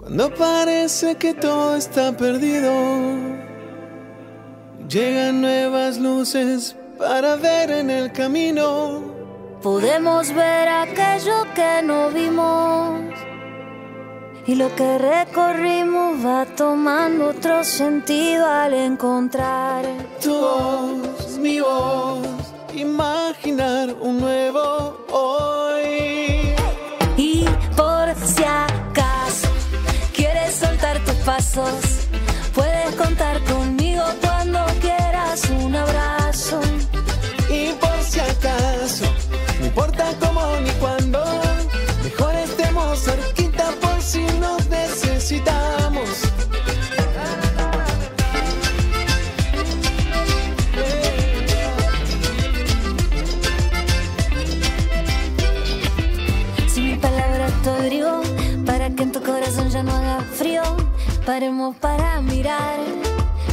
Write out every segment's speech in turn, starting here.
Cuando parece que todo está perdido, llegan nuevas luces para ver en el camino. Podemos ver aquello que no vimos y lo que recorrimos va tomando otro sentido al encontrar tu voz, mi voz, imaginar un nuevo hoy. Pasos, puedes contar conmigo paremos para mirar,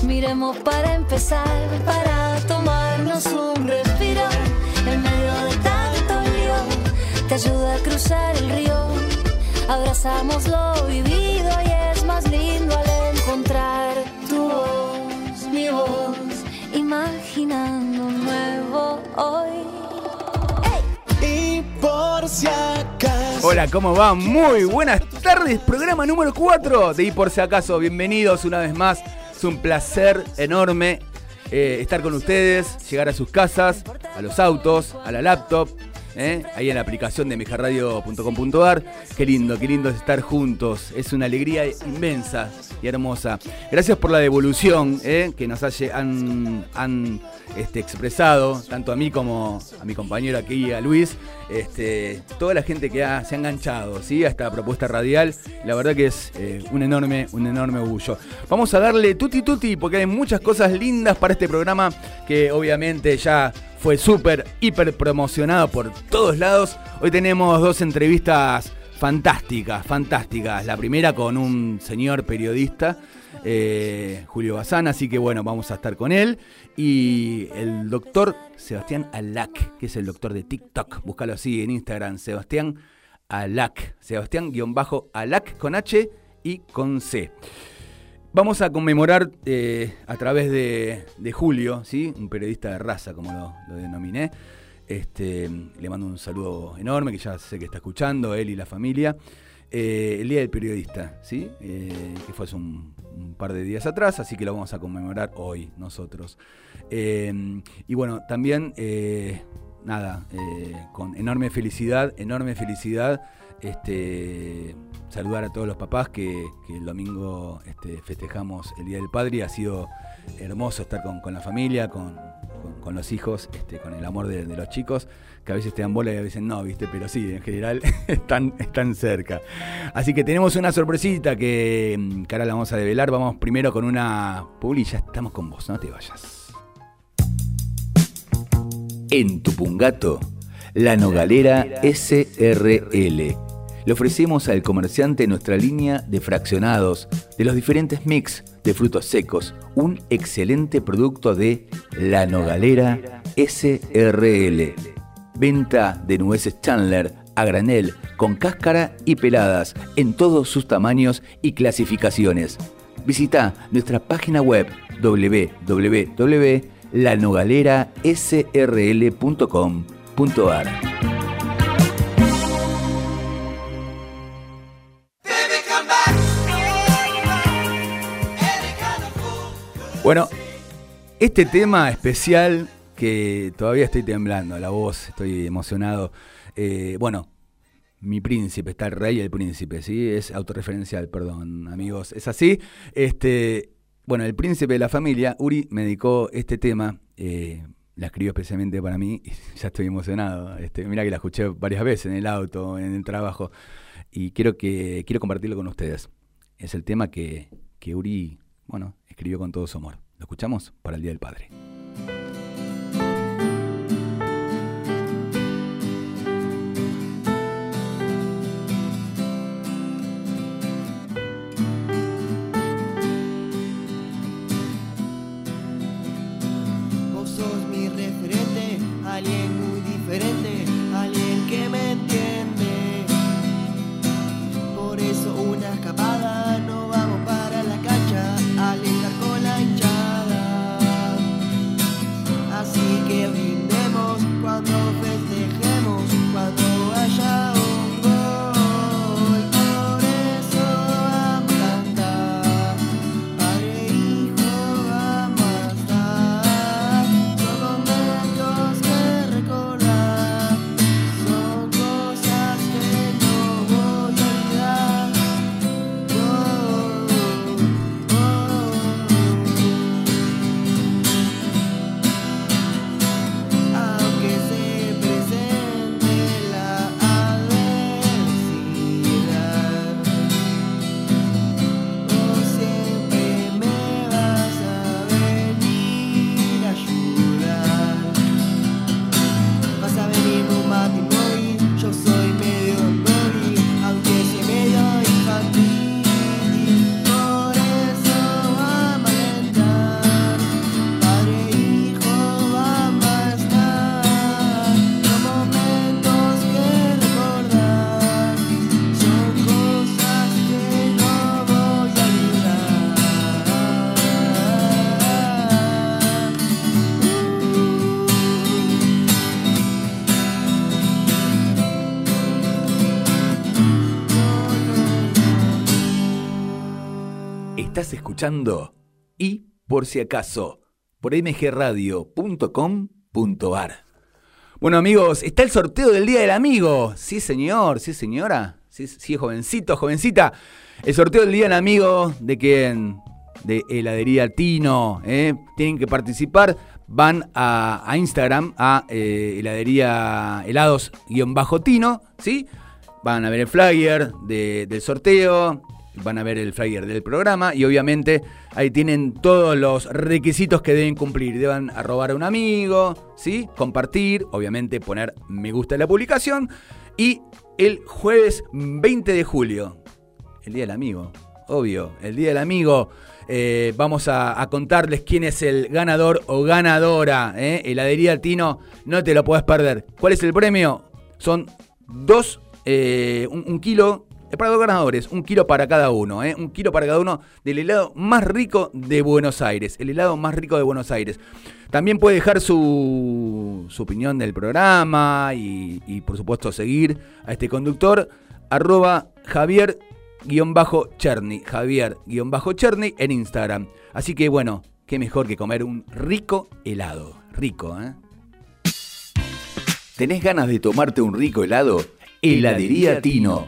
miremos para empezar, para tomarnos un respiro en medio de tanto lío. Te ayuda a cruzar el río, abrazamos lo vivido y es más lindo al encontrar tu voz, mi voz, imaginando un nuevo hoy. Y por si acaso. Hola, ¿cómo va? Muy buenas tardes, programa número 4 de Y por si acaso, bienvenidos una vez más. Es un placer enorme eh, estar con ustedes, llegar a sus casas, a los autos, a la laptop, eh, ahí en la aplicación de mejarradio.com.ar. Qué lindo, qué lindo es estar juntos. Es una alegría inmensa y hermosa. Gracias por la devolución eh, que nos han, este, expresado, tanto a mí como a mi compañero aquí, a Luis. Este, toda la gente que se ha enganchado ¿sí? a esta propuesta radial. La verdad que es eh, un, enorme, un enorme orgullo. Vamos a darle tutti tutti porque hay muchas cosas lindas para este programa que obviamente ya fue súper, hiper promocionado por todos lados. Hoy tenemos dos entrevistas fantásticas, fantásticas. La primera con un señor periodista, eh, Julio Bazán, así que bueno, vamos a estar con él. Y el doctor Sebastián Alac, que es el doctor de TikTok. Búscalo así en Instagram, Sebastián Alac. Sebastián-Alac con H y con C. Vamos a conmemorar eh, a través de, Julio, ¿sí? un periodista de raza, como lo, lo denominé. Este, le mando un saludo enorme, que ya sé que está escuchando, él y la familia. Eh, el Día del Periodista, ¿sí? Eh, que fue hace un, par de días atrás, así que lo vamos a conmemorar hoy nosotros. Y bueno, también, nada, con enorme felicidad, enorme felicidad, este, saludar a todos los papás que, el domingo este, festejamos el Día del Padre ha sido hermoso estar con, la familia, con, los hijos, este, con el amor de, de los chicos, que a veces te dan bola y a veces no, ¿viste? Pero sí, en general están, están cerca. Así que tenemos una sorpresita que, mm, que ahora la vamos a develar. Vamos primero con una publi, ya estamos con vos, no te vayas. En Tupungato, la Nogalera SRL. Le ofrecemos al comerciante nuestra línea de fraccionados de los diferentes mix de frutos secos, un excelente producto de La Nogalera SRL. Venta de nueces Chandler a granel, con cáscara y peladas en todos sus tamaños y clasificaciones. Visita nuestra página web www.lanogalerasrl.com.ar. Bueno, este tema especial que todavía estoy temblando, la voz, estoy emocionado. Eh, bueno, mi príncipe, está el rey y el príncipe, ¿sí? Es autorreferencial, perdón, amigos. Es así. Este, bueno, el príncipe de la familia, Uri, me dedicó este tema. eh, la escribió especialmente para mí y ya estoy emocionado. Este, mira que la escuché varias veces en el auto, en el trabajo. Y quiero que quiero compartirlo con ustedes. Es el tema que, que Uri, bueno, escribió con todo su amor. Lo escuchamos para el Día del Padre. Y por si acaso por mgradio.com.ar. Bueno amigos, está el sorteo del Día del Amigo. Sí señor, sí señora, sí, sí jovencito, jovencita. El sorteo del Día del Amigo de quien de heladería Tino. ¿eh? Tienen que participar. Van a, Instagram, a eh, heladería helados-tino, ¿sí? Van a ver el flyer del sorteo, van a ver el flyer del programa y obviamente ahí tienen todos los requisitos que deben cumplir. Deben arrobar a un amigo, ¿sí? compartir, obviamente poner me gusta en la publicación y el jueves 20 de julio, el Día del Amigo, obvio, el Día del Amigo. Eh, vamos a, contarles quién es el ganador o ganadora. ¿eh? Heladería Tino, no te lo puedes perder. ¿Cuál es el premio? Son dos, eh, un, kilo para dos ganadores, un kilo para cada uno, ¿eh? un kilo para cada uno del helado más rico de Buenos Aires, el helado más rico de Buenos Aires. También puede dejar su, su opinión del programa y, y, por supuesto seguir a este conductor, arroba Javier Cherny, Javier-Cherny en Instagram. Así que bueno, qué mejor que comer un rico helado. Rico, ¿eh? ¿Tenés ganas de tomarte un rico helado? Heladería Tino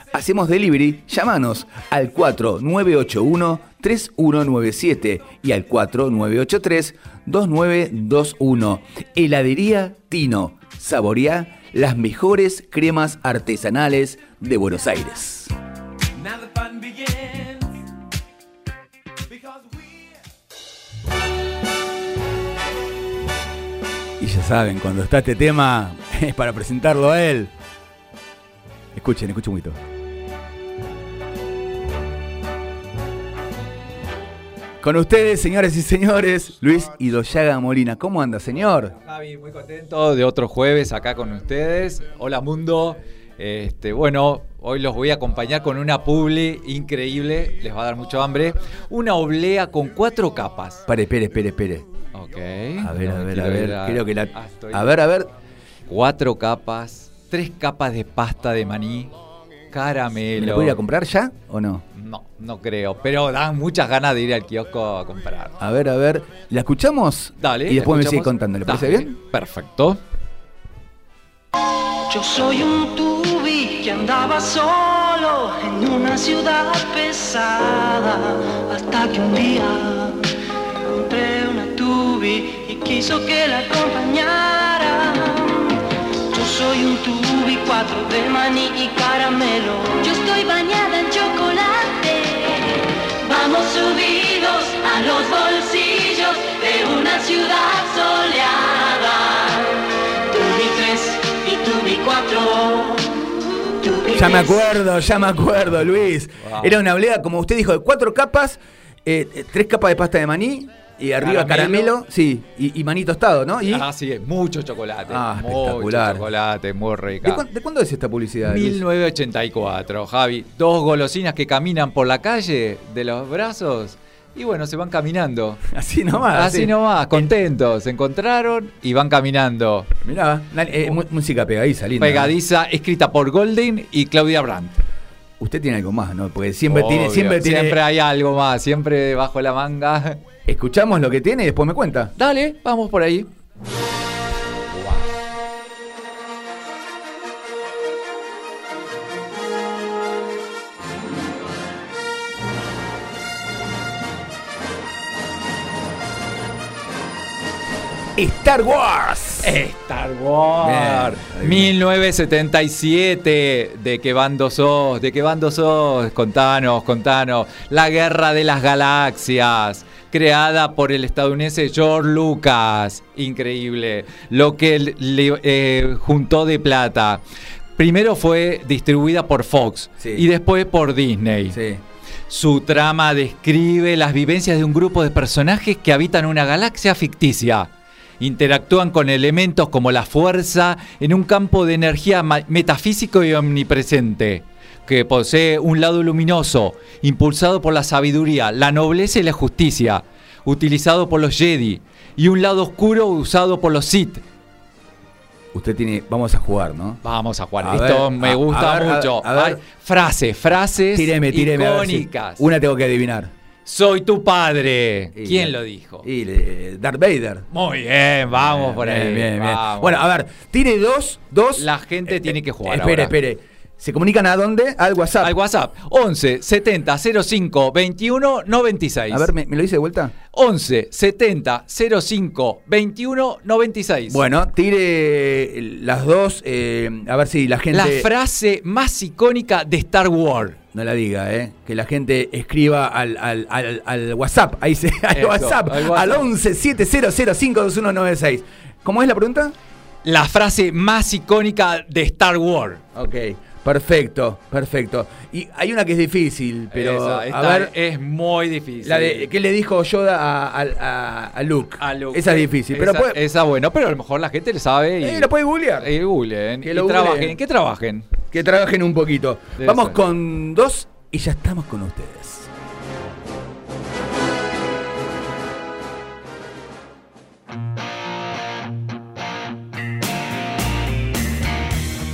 Hacemos delivery, llámanos al 4981 3197 y al 4983-2921. Heladería Tino. Saborea las mejores cremas artesanales de Buenos Aires. Y ya saben, cuando está este tema es para presentarlo a él. Escuchen, escuchen un poquito. Con ustedes, señores y señores, Luis Idoyaga Molina. ¿Cómo anda, señor? Javi, muy contento de otro jueves acá con ustedes. Hola, mundo. Este, bueno, hoy los voy a acompañar con una publi increíble, les va a dar mucho hambre. Una oblea con cuatro capas. Espere, espere, espere, espere. Ok. A ver, a ver, a ver. Creo que la... Ah, a ver, a ver. Cuatro capas, tres capas de pasta de maní, caramelo. ¿Me voy a comprar ya o no? No, no creo, pero dan muchas ganas de ir al kiosco a comprar. A ver, a ver, ¿la escuchamos? Dale. Y después me sigue contando, ¿le parece bien? Perfecto. Yo soy un tubi que andaba solo en una ciudad pesada hasta que un día encontré una tubi y quiso que la acompañara. Yo soy un tubi, cuatro de maní y caramelo. Yo estoy bañada en chocolate. Vamos subidos a los bolsillos de una ciudad soleada. Tubi 3 y Tubi 4. Ya me acuerdo, ya me acuerdo, Luis. Era una oblea, como usted dijo, de cuatro capas, eh, tres capas de pasta de maní, y arriba caramelo, sí, y, y, maní tostado, ¿no? Y... Ah, sí, mucho chocolate. Ah, espectacular. chocolate, muy rica. ¿De, cuándo es esta publicidad? 1984, Javi. Dos golosinas que caminan por la calle de los brazos. Y bueno, se van caminando. Así nomás. Así nomás, contentos. Se encontraron y van caminando. Mirá, eh, música pegadiza, linda. Pegadiza, escrita por Golden y Claudia Brandt. Usted tiene algo más, ¿no? Porque siempre tiene, siempre tiene. Siempre hay algo más, siempre bajo la manga. Escuchamos lo que tiene y después me cuenta. Dale, vamos por ahí. Star Wars. Star Wars. 1977. ¿De qué bando sos? ¿De qué bando sos? Contanos, contanos. La guerra de las galaxias creada por el estadounidense George Lucas. Increíble. Lo que le eh, juntó de plata. Primero fue distribuida por Fox y después por Disney. Su trama describe las vivencias de un grupo de personajes que habitan una galaxia ficticia. Interactúan con elementos como la fuerza en un campo de energía metafísico y omnipresente, que posee un lado luminoso, impulsado por la sabiduría, la nobleza y la justicia, utilizado por los Jedi, y un lado oscuro usado por los Sith. Usted tiene. Vamos a jugar, ¿no? Vamos a jugar. A Esto ver, me a- gusta a ver, a- mucho. ver. Frases, frases Tíreme, si-. Una tengo que adivinar. Soy tu padre. Y- ¿Quién lo dijo? Y eh, Darth Vader. Muy bien, vamos por ahí. Bien, bien, vamos. Bueno, a ver, tire dos, dos. La gente tiene que jugar Espere, ahora. espere. ¿Se comunican a dónde? Al WhatsApp. Al WhatsApp 11 70 05 21 96. A ver, ¿me, me lo dice de vuelta? 11 70 05 21 96. Bueno, tire las dos. eh, a ver si la gente. La frase más icónica de Star Wars. No la diga, ¿eh? Que la gente escriba al, al, al, al WhatsApp. Ahí se. Al Eso, WhatsApp. al WhatsApp. Al 11 52196. ¿Cómo es la pregunta? La frase más icónica de Star Wars. Ok. Perfecto, perfecto. Y hay una que es difícil, pero. Esa, a ver. es muy difícil. La de, ¿Qué le dijo Yoda a, a, Luke? A Luke. Esa es difícil. Pero esa, puede, esa, bueno, pero a lo mejor la gente le sabe y. eh, la puede googlear. y googleen, Que y lo trabajen. googleen. Que trabajen. Que trabajen un poquito. Debe Vamos ser. con dos y ya estamos con ustedes.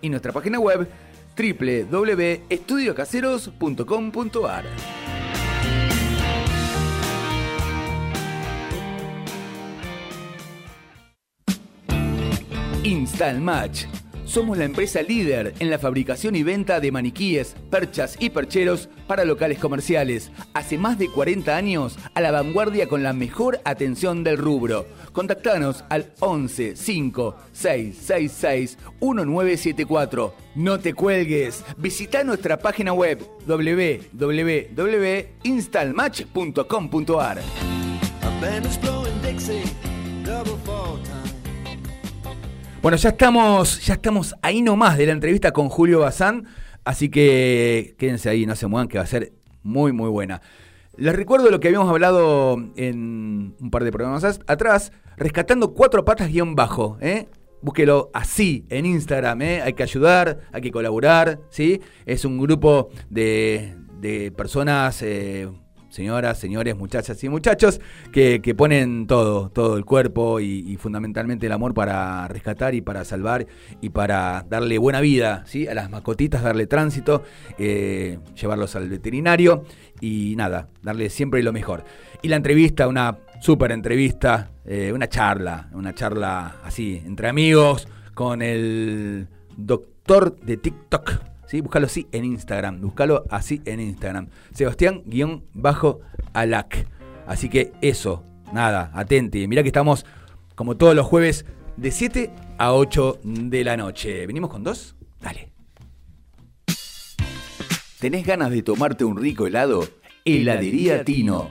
y nuestra página web www.estudiocaseros.com.ar. Install Match. Somos la empresa líder en la fabricación y venta de maniquíes, perchas y percheros para locales comerciales. Hace más de 40 años a la vanguardia con la mejor atención del rubro. Contactanos al 11 5 666 1974. No te cuelgues. Visita nuestra página web www.installmatch.com.ar. Bueno, ya estamos, ya estamos ahí nomás de la entrevista con Julio Bazán, así que quédense ahí, no se muevan, que va a ser muy, muy buena. Les recuerdo lo que habíamos hablado en un par de programas as- atrás, rescatando cuatro patas guion bajo, ¿eh? Búsquelo así en Instagram, ¿eh? Hay que ayudar, hay que colaborar, ¿sí? Es un grupo de, de personas, eh, señoras, señores, muchachas y muchachos, que, que ponen todo, todo el cuerpo y, fundamentalmente el amor para rescatar y para salvar y para darle buena vida, ¿sí? A las mascotitas, darle tránsito, eh, llevarlos al veterinario y nada, darle siempre lo mejor. Y la entrevista, una súper entrevista, eh, una charla, una charla así, entre amigos, con el doctor de TikTok. ¿Sí? Búscalo así en Instagram, búscalo así en Instagram. Sebastián-Alac. Así que eso, nada, atente. Mirá que estamos como todos los jueves de 7 a 8 de la noche. ¿Venimos con dos? Dale. ¿Tenés ganas de tomarte un rico helado? Heladería Tino.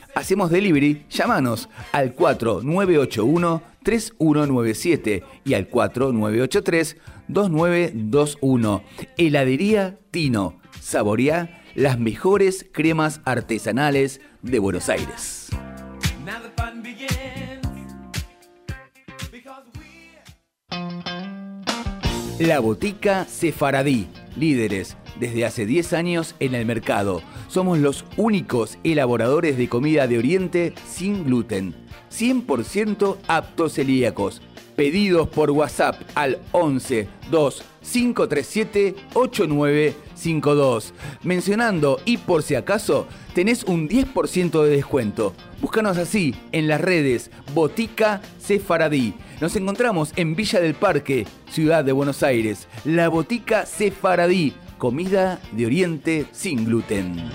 Hacemos delivery, llámanos al 4981-3197 y al 4983-2921. Heladería Tino. Saboreá las mejores cremas artesanales de Buenos Aires. La Botica Sefaradí, líderes desde hace 10 años en el mercado. Somos los únicos elaboradores de comida de Oriente sin gluten, 100% aptos celíacos. Pedidos por WhatsApp al 11 2 537 8952. Mencionando y por si acaso, tenés un 10% de descuento. Búscanos así en las redes Botica Sefaradí. Nos encontramos en Villa del Parque, Ciudad de Buenos Aires. La Botica Sefaradí, comida de Oriente sin gluten.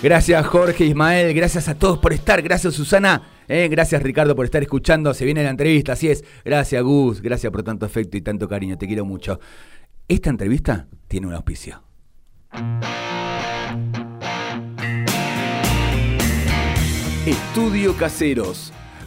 Gracias Jorge, Ismael, gracias a todos por estar, gracias Susana, eh, gracias Ricardo por estar escuchando, se viene la entrevista, así es, gracias Gus, gracias por tanto afecto y tanto cariño, te quiero mucho. Esta entrevista tiene un auspicio. Estudio Caseros.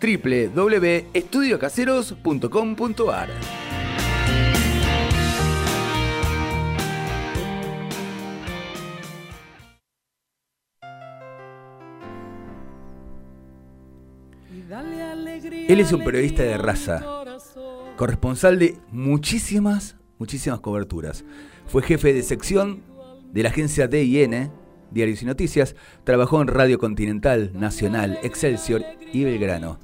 www.estudiocaseros.com.ar. Él es un periodista de raza, corresponsal de muchísimas, muchísimas coberturas. Fue jefe de sección de la agencia DIN, Diarios y Noticias, trabajó en Radio Continental, Nacional, Excelsior y Belgrano.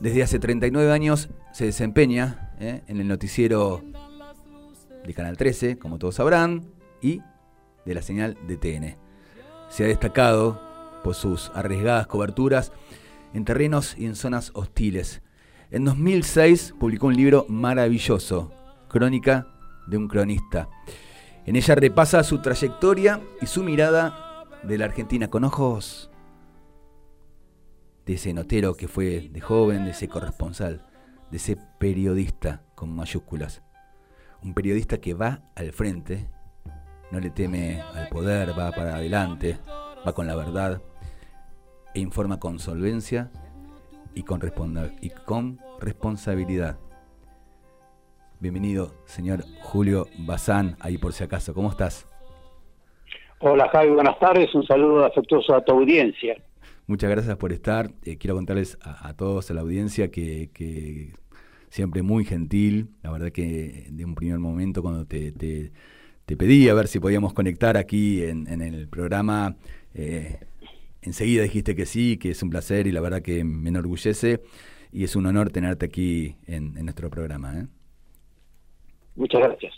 Desde hace 39 años se desempeña ¿eh? en el noticiero de Canal 13, como todos sabrán, y de la señal de TN. Se ha destacado por sus arriesgadas coberturas en terrenos y en zonas hostiles. En 2006 publicó un libro maravilloso, Crónica de un cronista. En ella repasa su trayectoria y su mirada de la Argentina con ojos de ese notero que fue de joven, de ese corresponsal, de ese periodista con mayúsculas. Un periodista que va al frente, no le teme al poder, va para adelante, va con la verdad e informa con solvencia y con, y con responsabilidad. Bienvenido, señor Julio Bazán, ahí por si acaso. ¿Cómo estás? Hola Javi, buenas tardes. Un saludo afectuoso a tu audiencia. Muchas gracias por estar. Eh, quiero contarles a, todos, a la audiencia, que, siempre muy gentil. La verdad que de un primer momento cuando te, pedí a ver si podíamos conectar aquí en, el programa, eh, enseguida dijiste que sí, que es un placer y la verdad que me enorgullece y es un honor tenerte aquí en, nuestro programa. ¿eh? Muchas gracias.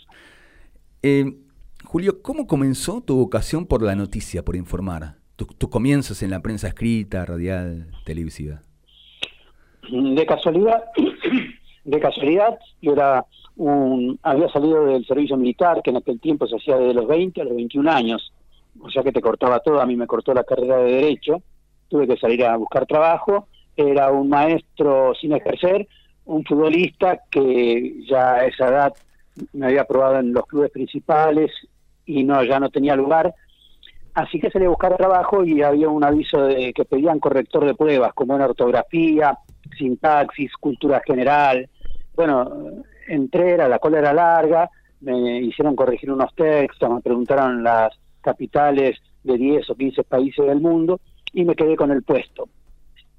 Julio, ¿cómo comenzó tu vocación por la noticia, por informar? tus comienzos en la prensa escrita, radial, televisiva? De casualidad, de casualidad, yo era un, había salido del servicio militar, que en aquel tiempo se hacía desde los 20 a los 21 años, o sea que te cortaba todo, a mí me cortó la carrera de Derecho, tuve que salir a buscar trabajo, era un maestro sin ejercer, un futbolista que ya a esa edad me había probado en los clubes principales y no ya no tenía lugar, Así que salí a buscar trabajo y había un aviso de que pedían corrector de pruebas, como en ortografía, sintaxis, cultura general. Bueno, entré, era, la cola era larga, me hicieron corregir unos textos, me preguntaron las capitales de 10 o 15 países del mundo y me quedé con el puesto.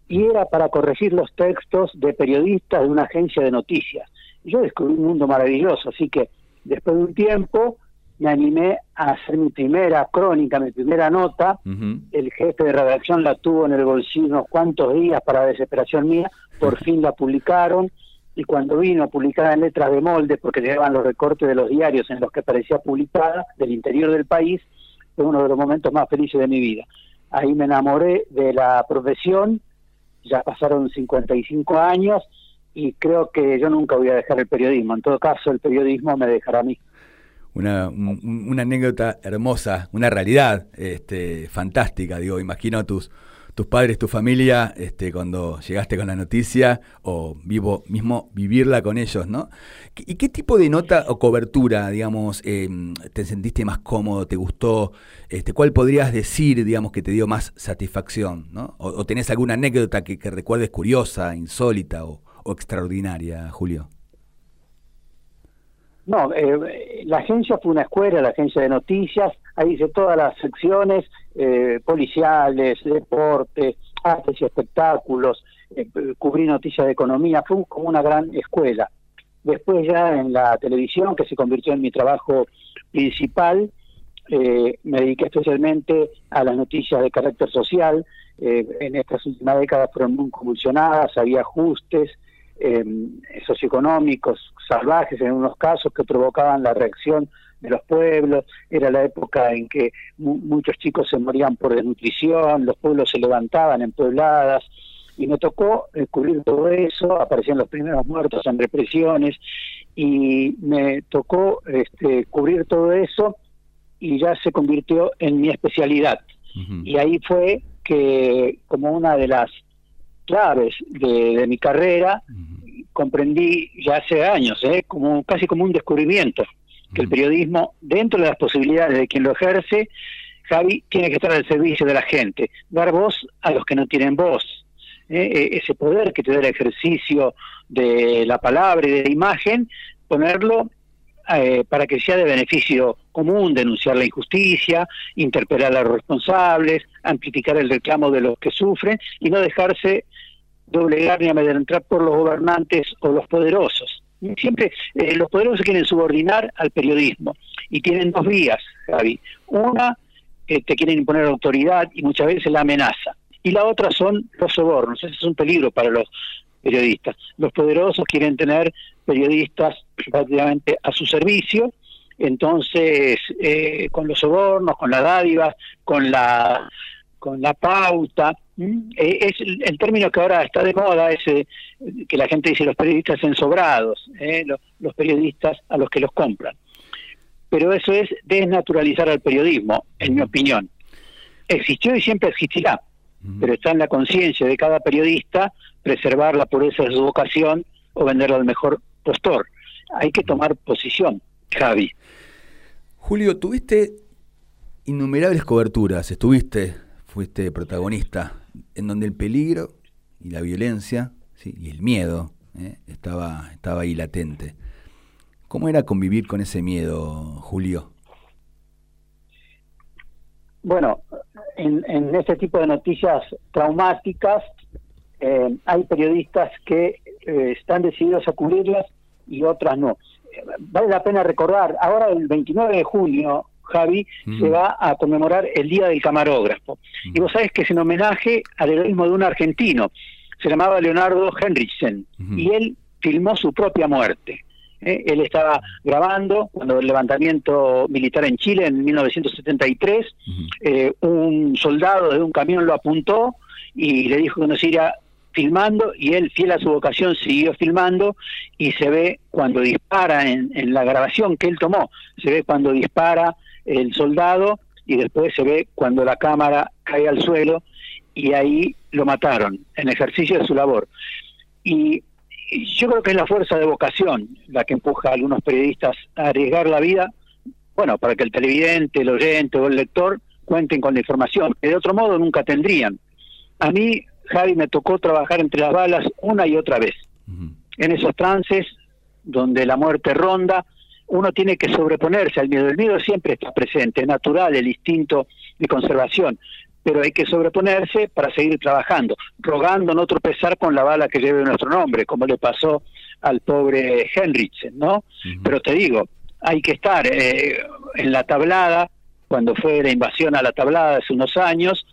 Y era para corregir los textos de periodistas de una agencia de noticias. Y yo descubrí un mundo maravilloso, así que después de un tiempo me animé a hacer mi primera crónica, mi primera nota. El jefe de redacción la tuvo en el bolsillo unos cuantos días para desesperación mía. Por fin la publicaron. Y cuando vino publicada en letras de molde, porque llegaban los recortes de los diarios en los que parecía publicada del interior del país, fue uno de los momentos más felices de mi vida. Ahí me enamoré de la profesión. Ya pasaron 55 años y creo que yo nunca voy a dejar el periodismo. En todo caso, el periodismo me dejará a mí una, una anécdota hermosa, una realidad este, fantástica, digo, imagino tus, tus padres, tu familia, este, cuando llegaste con la noticia, o vivo mismo vivirla con ellos, ¿no? ¿Y qué tipo de nota o cobertura, digamos, em, te sentiste más cómodo, te gustó? Este, ¿Cuál podrías decir, digamos, que te dio más satisfacción, ¿no? ¿O, tenés alguna anécdota que, recuerdes curiosa, insólita o, extraordinaria, Julio? No, eh, la agencia fue una escuela, la agencia de noticias, ahí hice todas las secciones eh, policiales, deportes, artes y espectáculos, eh, cubrí noticias de economía, fue como una gran escuela. Después ya en la televisión, que se convirtió en mi trabajo principal, eh, me dediqué especialmente a las noticias de carácter social. en estas últimas décadas fueron muy convulsionadas, había ajustes socioeconómicos salvajes en unos casos que provocaban la reacción de los pueblos, era la época en que muchos chicos se morían por desnutrición, los pueblos se levantaban en puebladas, y me tocó cubrir todo eso, aparecían los primeros muertos en represiones, y me tocó este, cubrir todo eso y ya se convirtió en mi especialidad. Y ahí fue que, como una de las claves de, mi carrera, comprendí ya hace años, ¿eh? como casi como un descubrimiento, que el periodismo, dentro de las posibilidades de quien lo ejerce, Javi, tiene que estar al servicio de la gente, dar voz a los que no tienen voz. ¿eh? E, ese poder que te da el ejercicio de la palabra y de la imagen, ponerlo eh, para que sea de beneficio común, denunciar la injusticia, interpelar a los responsables, amplificar el reclamo de los que sufren y no dejarse doblegar ni amedrentar por los gobernantes o los poderosos. Siempre eh, los poderosos quieren subordinar al periodismo y tienen dos vías, Javi. Una, que te quieren imponer autoridad y muchas veces la amenaza. Y la otra son los sobornos. Ese es un peligro para los periodistas. Los poderosos quieren tener periodistas prácticamente a su servicio. Entonces, eh, con los sobornos, con las dádivas, con la con la pauta. Eh, es el, término que ahora está de moda, es eh, que la gente dice los periodistas ensobrados, eh, los, periodistas a los que los compran. Pero eso es desnaturalizar al periodismo, en mi opinión. Existió y siempre existirá, pero está en la conciencia de cada periodista preservar la pureza de su vocación o venderlo al mejor postor. Hay que tomar posición, Javi. Julio, tuviste innumerables coberturas, estuviste fuiste protagonista, en donde el peligro y la violencia y el miedo ¿eh? estaba, estaba ahí latente. ¿Cómo era convivir con ese miedo, Julio? Bueno, en, este tipo de noticias traumáticas eh, hay periodistas que eh, están decididos a cubrirlas y otras no. Vale la pena recordar, ahora el 29 de junio Javi, se va a conmemorar el Día del Camarógrafo. Y vos sabés que es en homenaje al heroísmo de un argentino, se llamaba Leonardo Henriksen, y él filmó su propia muerte. ¿eh? Él estaba grabando cuando el levantamiento militar en Chile en 1973, eh, un soldado de un camión lo apuntó y le dijo que no se iría filmando y él, fiel a su vocación, siguió filmando y se ve cuando dispara en, en la grabación que él tomó, se ve cuando dispara el soldado y después se ve cuando la cámara cae al suelo y ahí lo mataron en ejercicio de su labor. Y, yo creo que es la fuerza de vocación la que empuja a algunos periodistas a arriesgar la vida, bueno, para que el televidente, el oyente o el lector cuenten con la información, que de otro modo nunca tendrían. A mí, Javi, me tocó trabajar entre las balas una y otra vez, en esos trances donde la muerte ronda, uno tiene que sobreponerse al miedo. El miedo siempre está presente, es natural el instinto de conservación, pero hay que sobreponerse para seguir trabajando, rogando no tropezar con la bala que lleve nuestro nombre, como le pasó al pobre Henriksen, ¿no? Pero te digo, hay que estar eh, en la tablada, cuando fue la invasión a la tablada hace unos años,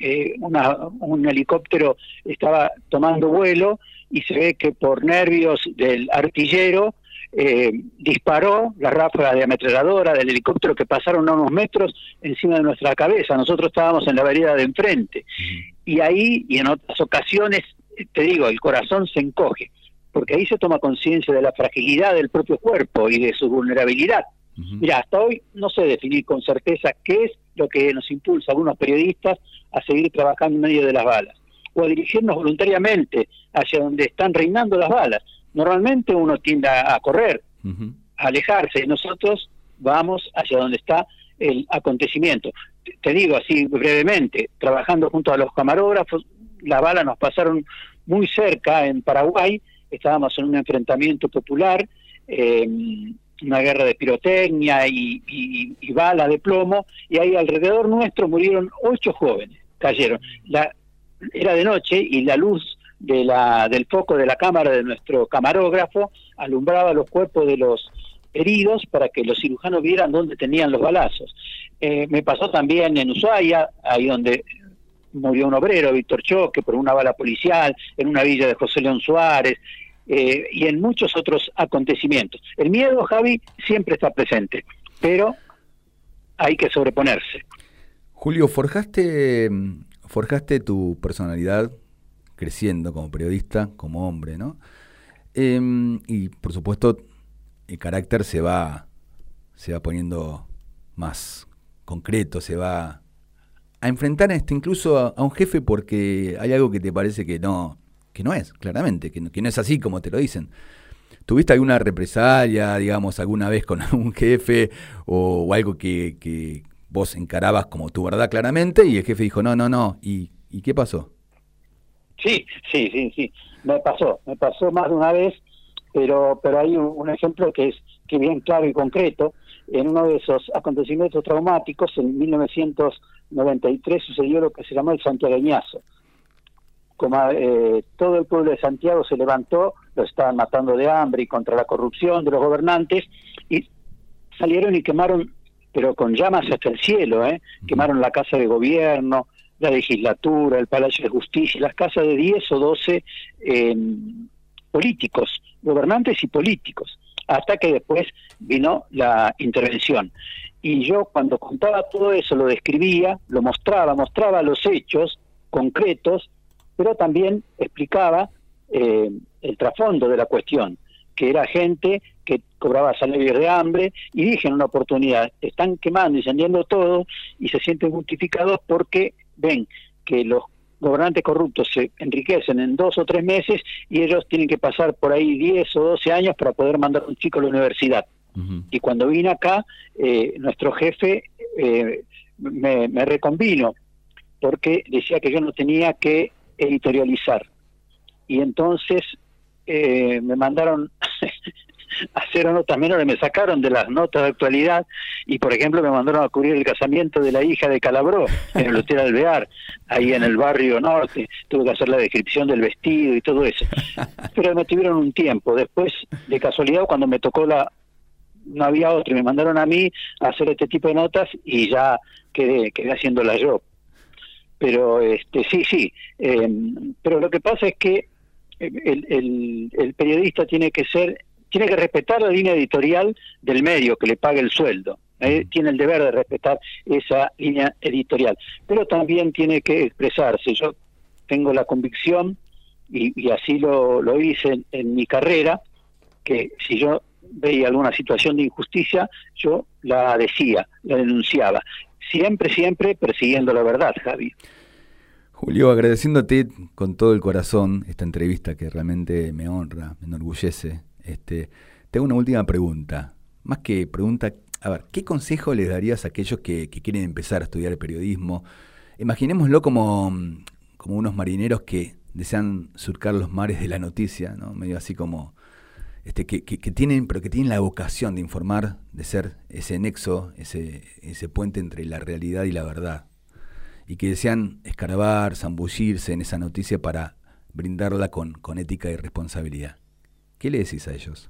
eh, un helicóptero estaba tomando vuelo y se ve que por nervios del artillero eh, disparó la ráfaga de ametralladora del helicóptero que pasaron a unos metros encima de nuestra cabeza. Nosotros estábamos en la vereda de enfrente. Y ahí, y en otras ocasiones, te digo, el corazón se encoge, porque ahí se toma conciencia de la fragilidad del propio cuerpo y de su vulnerabilidad. Mira, hasta hoy no sé definir con certeza qué es lo que nos impulsa a algunos periodistas a seguir trabajando en medio de las balas o a dirigirnos voluntariamente hacia donde están reinando las balas. Normalmente uno tiende a, a correr, a alejarse, y nosotros vamos hacia donde está el acontecimiento. Te- Te digo así brevemente, trabajando junto a los camarógrafos, las balas nos pasaron muy cerca en Paraguay, estábamos en un enfrentamiento popular, eh, una guerra de pirotecnia y, y- y balas de plomo, y ahí alrededor nuestro murieron ocho jóvenes, cayeron. La, era de noche y la luz de la, del foco de la cámara de nuestro camarógrafo alumbraba los cuerpos de los heridos para que los cirujanos vieran dónde tenían los balazos. Eh, me pasó también en Ushuaia, ahí donde murió un obrero, Víctor Choque, por una bala policial, en una villa de José León Suárez, eh, y en muchos otros acontecimientos. El miedo, Javi, siempre está presente, pero hay que sobreponerse. Julio, forjaste, forjaste tu personalidad creciendo como periodista, como hombre, ¿no? Em, y por supuesto, el carácter se va, se va poniendo más concreto, se va a enfrentar a este incluso a, un jefe porque hay algo que te parece que no, que no es, claramente, que no, que no es así como te lo dicen. ¿Tuviste alguna represalia, digamos, alguna vez con algún jefe o, algo que, que vos encarabas como tu verdad claramente y el jefe dijo, no, no, no? ¿Y, y qué pasó? Sí, sí, sí, sí. Me pasó, me pasó más de una vez, pero pero hay un, un ejemplo que es que bien claro y concreto. En uno de esos acontecimientos traumáticos, en 1993 sucedió lo que se llamó el santiagueñazo. Como eh, todo el pueblo de Santiago se levantó, lo estaban matando de hambre y contra la corrupción de los gobernantes, y salieron y quemaron, pero con llamas hasta el cielo, ¿eh? quemaron la casa de gobierno, la legislatura, el Palacio de Justicia, las casas de 10 o 12 eh, políticos, gobernantes y políticos, hasta que después vino la intervención. Y yo cuando contaba todo eso lo describía, lo mostraba, mostraba los hechos concretos, pero también explicaba eh, el trasfondo de la cuestión, que era gente que cobraba salarios de hambre, y dije en una oportunidad, están quemando, incendiando todo, y se sienten justificados porque ven que los gobernantes corruptos se enriquecen en dos o tres meses y ellos tienen que pasar por ahí 10 o 12 años para poder mandar a un chico a la universidad. Y cuando vine acá, eh, nuestro jefe eh, me, me reconvino porque decía que yo no tenía que editorializar. Y entonces eh, me mandaron hacer notas menores, me sacaron de las notas de actualidad y, por ejemplo, me mandaron a cubrir el casamiento de la hija de Calabró en el Hotel Alvear, ahí en el barrio norte. Tuve que hacer la descripción del vestido y todo eso. Pero me tuvieron un tiempo. Después, de casualidad, cuando me tocó la, no había otro, y me mandaron a mí a hacer este tipo de notas y ya quedé, quedé haciéndola yo. Pero este sí, sí, eh, pero lo que pasa es que el, el, el periodista tiene que ser, tiene que respetar la línea editorial del medio que le pague el sueldo. eh, tiene el deber de respetar esa línea editorial, pero también tiene que expresarse. Yo tengo la convicción, y, y así lo, lo hice en, en mi carrera, que si yo veía alguna situación de injusticia, yo la decía, la denunciaba. Siempre, siempre persiguiendo la verdad, Javi. Julio, agradeciéndote con todo el corazón esta entrevista que realmente me honra, me enorgullece. Este, tengo una última pregunta. Más que pregunta, a ver, ¿qué consejo les darías a aquellos que, quieren empezar a estudiar periodismo? Imaginémoslo como, como unos marineros que desean surcar los mares de la noticia, ¿no? Medio así como este, que, que, que tienen, pero que tienen la vocación de informar, de ser ese nexo, ese, ese puente entre la realidad y la verdad y que desean escarbar, zambullirse en esa noticia para brindarla con, con ética y responsabilidad. ¿Qué le decís a ellos?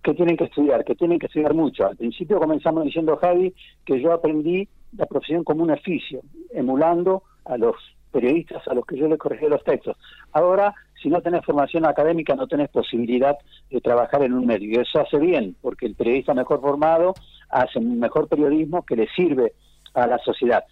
Que tienen que estudiar, que tienen que estudiar mucho. Al principio comenzamos diciendo, Javi, que yo aprendí la profesión como un oficio, emulando a los periodistas a los que yo le corregí los textos. Ahora, si no tenés formación académica, no tenés posibilidad de trabajar en un medio. Y eso hace bien, porque el periodista mejor formado hace un mejor periodismo que le sirve a la sociedad.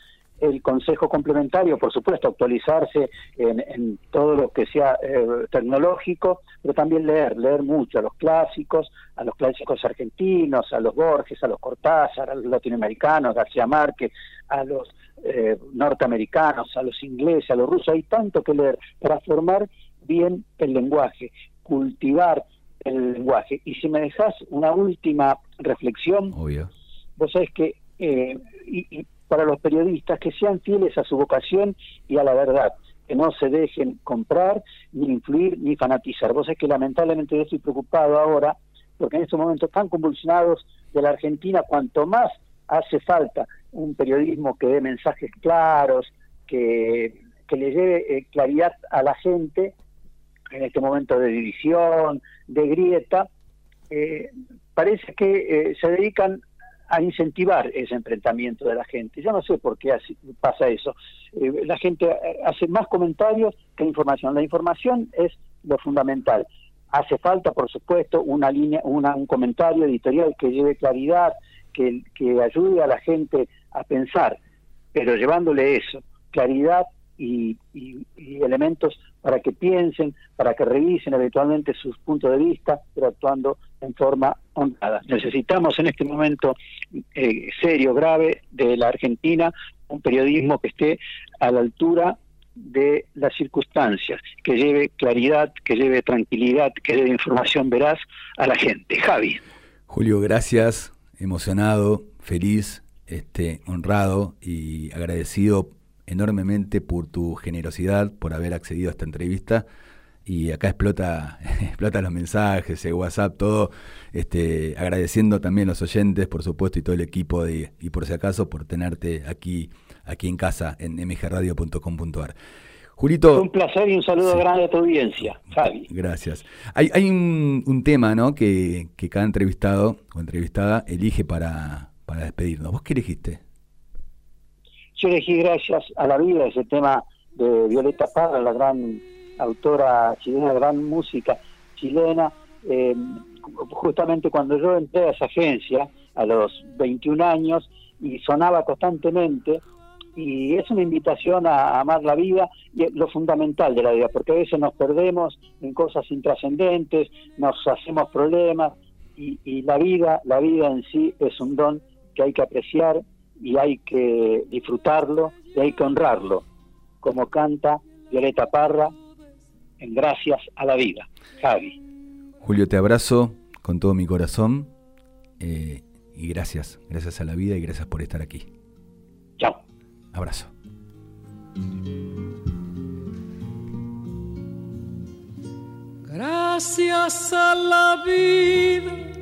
El consejo complementario, por supuesto, actualizarse en, en todo lo que sea eh, tecnológico, pero también leer, leer mucho a los clásicos, a los clásicos argentinos, a los Borges, a los Cortázar, a los latinoamericanos, García Márquez, a los eh, norteamericanos, a los ingleses, a los rusos, hay tanto que leer para formar bien el lenguaje, cultivar el lenguaje. Y si me dejas una última reflexión, Obvio. vos sabés que, eh, y, y para los periodistas, que sean fieles a su vocación y a la verdad, que no se dejen comprar, ni influir, ni fanatizar. Vos sabés que lamentablemente yo estoy preocupado ahora, porque en estos momentos tan convulsionados de la Argentina, cuanto más hace falta un periodismo que dé mensajes claros, que, que le lleve eh, claridad a la gente en este momento de división, de grieta, eh, parece que eh, se dedican a incentivar ese enfrentamiento de la gente. Yo no sé por qué pasa eso. Eh, la gente eh, hace más comentarios que información. La información es lo fundamental. Hace falta, por supuesto, una línea, una, un comentario editorial que lleve claridad, que ayude a la gente a pensar, pero llevándole eso, claridad y, y, elementos para que piensen, para que revisen eventualmente sus puntos de vista, pero actuando en forma honrada. Necesitamos en este momento eh, serio, grave, de la Argentina, un periodismo que esté a la altura de las circunstancias, que lleve claridad, que lleve tranquilidad, que lleve información veraz a la gente. Javi. Julio, gracias, emocionado, feliz, este, honrado y agradecido enormemente por tu generosidad, por haber accedido a esta entrevista. Y acá explota, explota los mensajes, el WhatsApp, todo, este, agradeciendo también a los oyentes, por supuesto, y todo el equipo de, y por si acaso, por tenerte aquí, aquí en casa, en mgradio.com.ar. Julito. Un placer y un saludo Sí. grande a tu audiencia, Javi. Gracias. Hay, hay un, un tema, ¿no? Que, que cada entrevistado o entrevistada elige para, para despedirnos. ¿Vos qué elegiste? Yo elegí gracias a la vida ese tema de Violeta Parra, la gran autora chilena, gran música chilena. Eh, justamente cuando yo entré a esa agencia, a los 21 años, y sonaba constantemente, y es una invitación a amar la vida y lo fundamental de la vida, porque a veces nos perdemos en cosas intrascendentes, nos hacemos problemas, y, y la vida, la vida en sí es un don que hay que apreciar y hay que disfrutarlo y hay que honrarlo, como canta Violeta Parra en Gracias a la Vida. Javi. Julio, te abrazo con todo mi corazón eh, y gracias, gracias a la vida y gracias por estar aquí. Chao. Abrazo. Gracias a la vida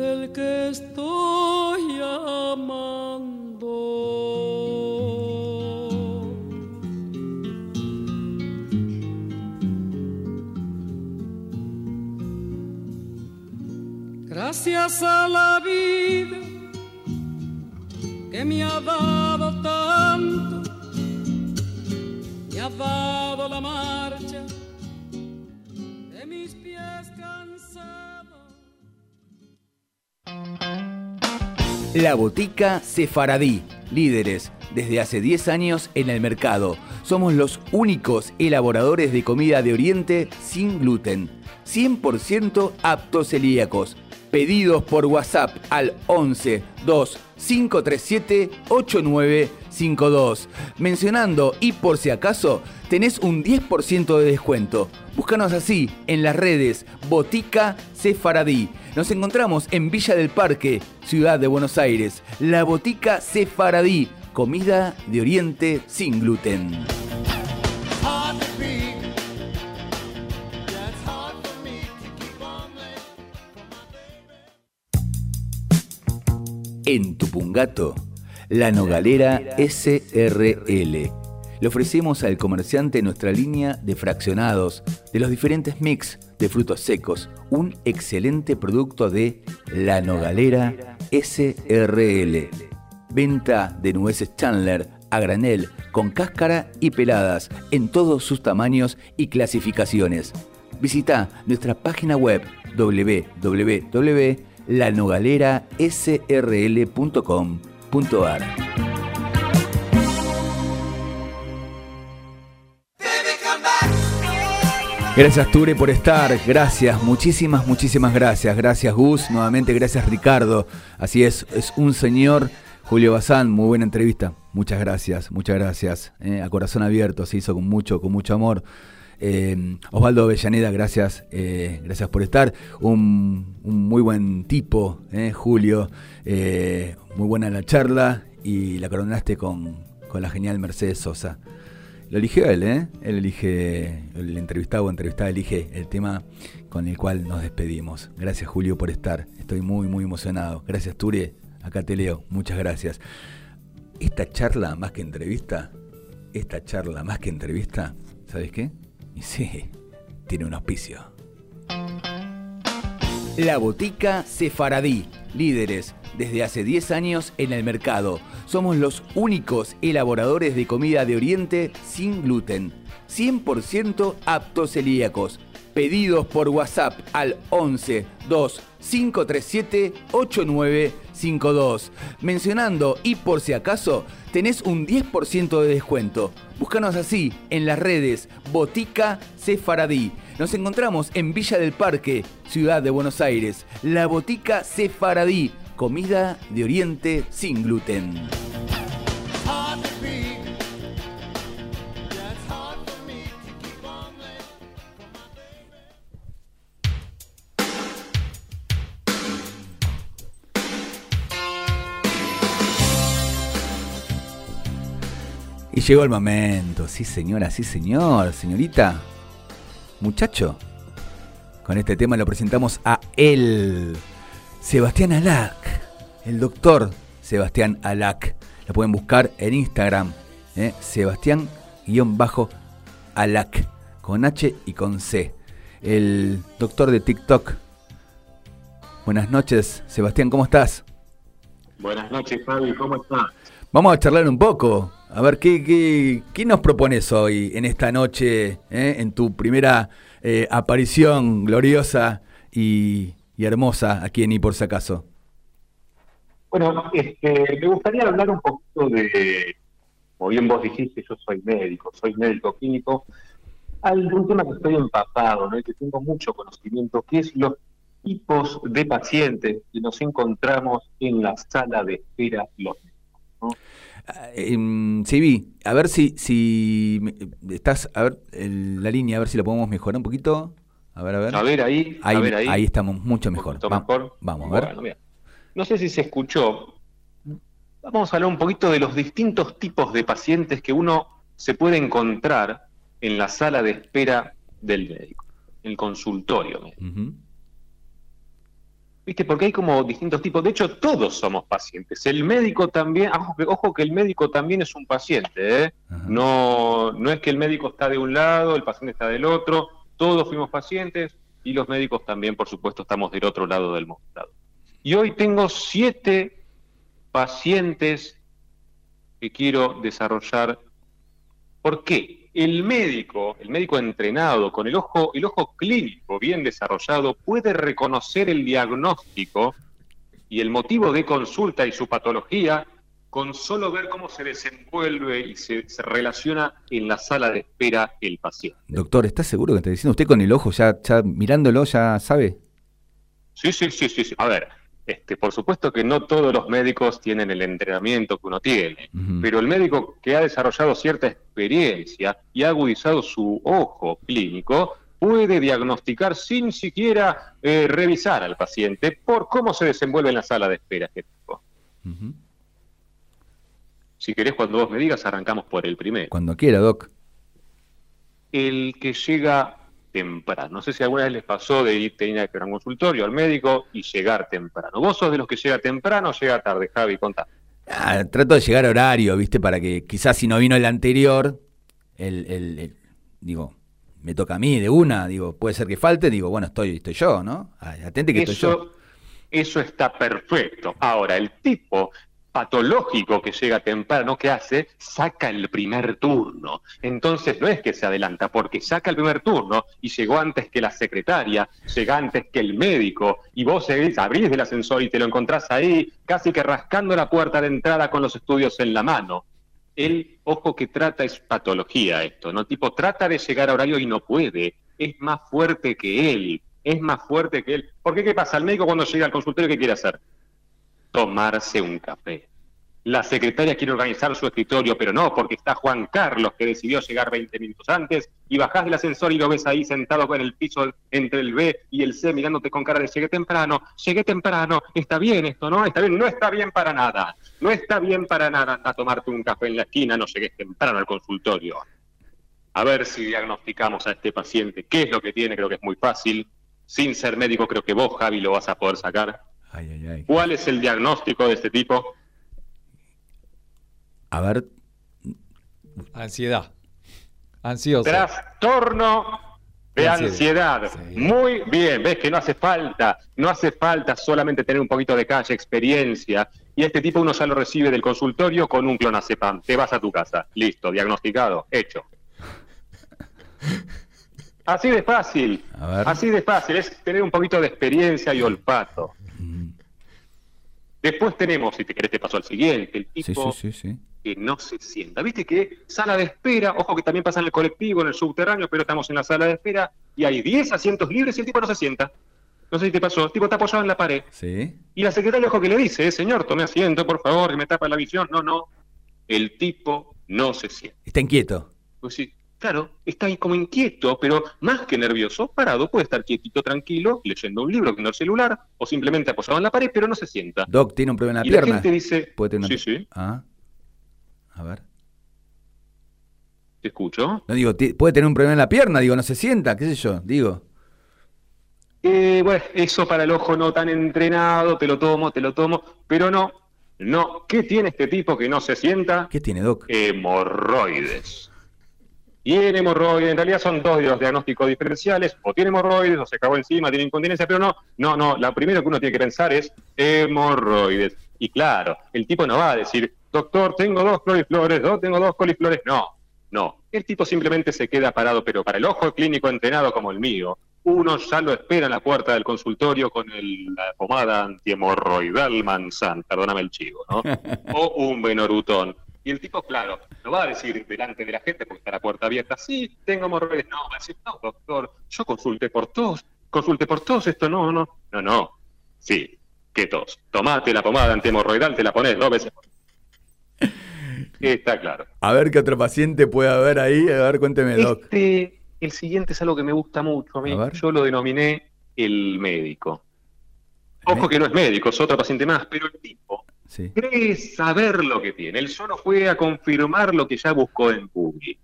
del que estoy amando. Gracias a la vida que me ha dado tanto me ha dado la marcha La Botica Sefaradí, líderes desde hace 10 años en el mercado. Somos los únicos elaboradores de comida de Oriente sin gluten, 100% aptos celíacos. Pedidos por WhatsApp al 11 2 537 8952. Mencionando y por si acaso, tenés un 10% de descuento. Búscanos así en las redes Botica Sefaradí. Nos encontramos en Villa del Parque, Ciudad de Buenos Aires. La Botica Sefaradí, comida de Oriente sin gluten. En Tupungato, La Nogalera SRL. Le ofrecemos al comerciante nuestra línea de fraccionados de los diferentes mix de frutos secos, un excelente producto de La Nogalera SRL. Venta de nueces Chandler a granel, con cáscara y peladas en todos sus tamaños y clasificaciones. Visita nuestra página web www.lanogalerasrl.com.ar. Gracias Ture por estar, gracias, muchísimas, muchísimas gracias. Gracias Gus, nuevamente gracias Ricardo. Así es, es un señor, Julio Bazán, muy buena entrevista. Muchas gracias, muchas gracias. eh, a corazón abierto, se hizo con mucho, con mucho amor. Eh, Osvaldo Avellaneda, gracias, eh, gracias por estar. Un, un muy buen tipo, Julio. Muy buena la charla y la coronaste con, con la genial Mercedes Sosa. Lo eligió él, ¿eh? Él elige, el entrevistado o entrevistada elige el tema con el cual nos despedimos. Gracias, Julio, por estar. Estoy muy, muy emocionado. Gracias, Ture. Acá te leo. Muchas gracias. Esta charla, más que entrevista, esta charla, más que entrevista, ¿sabes qué? Sí, tiene un auspicio. La Botica Sefaradí, líderes desde hace 10 años en el mercado. Somos los únicos elaboradores de comida de Oriente sin gluten, 100% aptos celíacos. Pedidos por WhatsApp al 11 2 537 8952. Mencionando y por si acaso, tenés un 10% de descuento. Búscanos así en las redes Botica Sefaradí. Nos encontramos en Villa del Parque, Ciudad de Buenos Aires. La Botica Sefaradí, comida de Oriente sin gluten. Y llegó el momento, sí señora, sí señor, señorita, muchacho. Con este tema lo presentamos a él, Sebastián Alac, el doctor Sebastián Alac. Lo pueden buscar en Instagram, ¿eh? Sebastián-Alac, con H y con C. El doctor de TikTok. Buenas noches, Sebastián, ¿cómo estás? Buenas noches, Fabi, ¿cómo estás? Vamos a charlar un poco. A ver, ¿qué, qué, qué nos propones hoy en esta noche, eh, en tu primera eh, aparición gloriosa y, y hermosa aquí en Y por si acaso? Bueno, este, me gustaría hablar un poquito de, como bien vos dijiste, yo soy médico, soy médico clínico, algún tema que estoy empapado, ¿no? y que tengo mucho conocimiento, que es los tipos de pacientes que nos encontramos en la sala de espera los. ¿No? Eh, sí, vi. A ver si, si estás, a ver, el- la línea, a ver si la podemos mejorar un poquito. A ver, a ver. A ver ahí, Ahí, a ver ahí. ahí estamos mucho mejor. Va- mejor. Vamos, a ver. Bueno. No sé si se escuchó. Vamos a hablar un poquito de los distintos tipos de pacientes que uno se puede encontrar en la sala de espera del médico, en el consultorio médico. Ujú. ¿Viste? Porque hay como distintos tipos. De hecho, todos somos pacientes. El médico también, ojo que, ojo que el médico también es un paciente, ¿eh? No, no es que el médico está de un lado, el paciente está del otro, todos fuimos pacientes y los médicos también, por supuesto, estamos del otro lado del mostrador. Y hoy tengo siete pacientes que quiero desarrollar. ¿Por qué? El médico, el médico entrenado, con el ojo, el ojo clínico bien desarrollado, puede reconocer el diagnóstico y el motivo de consulta y su patología con solo ver cómo se desenvuelve y se, se relaciona en la sala de espera el paciente. Doctor, ¿está seguro que está diciendo? ¿Usted con el ojo ya, ya mirándolo ya sabe? Sí, sí, sí, sí, sí. A ver, este, por supuesto que no todos los médicos tienen el entrenamiento que uno tiene, pero el médico que ha desarrollado cierta experiencia y ha agudizado su ojo clínico puede diagnosticar sin siquiera eh, revisar al paciente por cómo se desenvuelve en la sala de espera. Ujú. Si querés, cuando vos me digas, arrancamos por el primero. Cuando quiera, Doc. El que llega temprano. No sé si alguna vez les pasó de ir tenía que ir a un consultorio al médico y llegar temprano. ¿Vos sos de los que llega temprano o llega tarde, Javi? Contá. Ah, trato de llegar a horario, ¿viste? Para que quizás si no vino el anterior, el, el- el- digo, me toca a mí de una, digo, puede ser que falte, digo, bueno, estoy, estoy yo, ¿no? Atente que estoy yo. Eso está perfecto. Ahora, el tipo patológico que llega temprano, ¿qué hace? Saca el primer turno. Entonces no es que se adelanta, porque saca el primer turno y llegó antes que la secretaria, llega antes que el médico, y vos seguís, abrís el ascensor y te lo encontrás ahí, casi que rascando la puerta de entrada con los estudios en la mano. Él, ojo que trata, es patología esto, ¿no? Tipo, trata de llegar a horario y no puede. Es más fuerte que él, es más fuerte que él. ¿Por qué qué pasa? El médico cuando llega al consultorio, ¿qué quiere hacer? Tomarse un café. La secretaria quiere organizar su escritorio, pero no, porque está Juan Carlos, que decidió llegar 20 minutos antes, y bajás del ascensor y lo ves ahí sentado en el piso entre el B y el C, mirándote con cara de llegué temprano, llegué temprano, está bien esto, ¿no? Está bien, no está bien para nada, no está bien para nada a tomarte un café en la esquina, no llegues temprano al consultorio. A ver si diagnosticamos a este paciente qué es lo que tiene, creo que es muy fácil. Sin ser médico, creo que vos, Javi, lo vas a poder sacar. Ay, ay, ay. ¿Cuál es el diagnóstico de este tipo? A ver, Ansiedad. Ansioso. Trastorno de ansiedad. ansiedad. Sí. Muy bien, ves que no hace falta, no hace falta solamente tener un poquito de calle, experiencia. Y este tipo uno ya lo recibe del consultorio con un clonazepam. Te vas a tu casa. Listo, diagnosticado, hecho. Así de fácil. A ver. Así de fácil, es tener un poquito de experiencia y olfato. Después tenemos, si te querés te paso al siguiente, el tipo sí, sí, sí. que no se sienta. Viste que sala de espera, ojo que también pasa en el colectivo, en el subterráneo, pero estamos en la sala de espera y hay 10 asientos libres y el tipo no se sienta. No sé si te pasó, el tipo está apoyado en la pared. Sí. Y la secretaria, ojo que le dice, "Eh, señor, tome asiento, por favor, que me tapa la visión. No, no, el tipo no se sienta. Está inquieto. Pues sí, claro, está ahí como inquieto, pero más que nervioso, parado, puede estar quietito, tranquilo, leyendo un libro, viendo el celular, o simplemente apoyado en la pared, pero no se sienta. Doc tiene un problema en la y la pierna. gente dice, Puede tener una- sí, sí, Ah. A ver. te escucho. No digo, puede tener un problema en la pierna, digo, no se sienta, qué sé yo, digo. Eh, bueno, eso para el ojo no tan entrenado, te lo tomo, te lo tomo, pero no, no. ¿Qué tiene este tipo que no se sienta? ¿Qué tiene, Doc? Hemorroides. Tiene hemorroides, en realidad son dos de los diagnósticos diferenciales, o tiene hemorroides, o se cagó encima, tiene incontinencia, pero no, no, no, lo primero que uno tiene que pensar es hemorroides. Y claro, el tipo no va a decir, doctor, tengo dos coliflores, no, tengo dos coliflores, no, no. El tipo simplemente se queda parado, pero para el ojo clínico entrenado como el mío, uno ya lo espera en la puerta del consultorio con el- la pomada antihemorroidal manzan, perdóname el chivo, ¿no? o un benorutón. Y el tipo, claro, no va a decir delante de la gente porque está la puerta abierta, sí, tengo hemorroides. No, va a decir, no, doctor, yo consulté por tos, consulté por tos, esto no, no, no, no. Sí, ¿qué tos? Tomate la pomada antihemorroidal, te la pones dos veces. Está claro. A ver qué otro paciente puede haber ahí. A ver, cuénteme, Doc. Este, el siguiente es algo que me gusta mucho a mí. A. Yo lo denominé el médico. Ojo que no es médico, es otro paciente más, pero el tipo Cree saber lo que tiene. Él solo fue a confirmar lo que ya buscó en Google.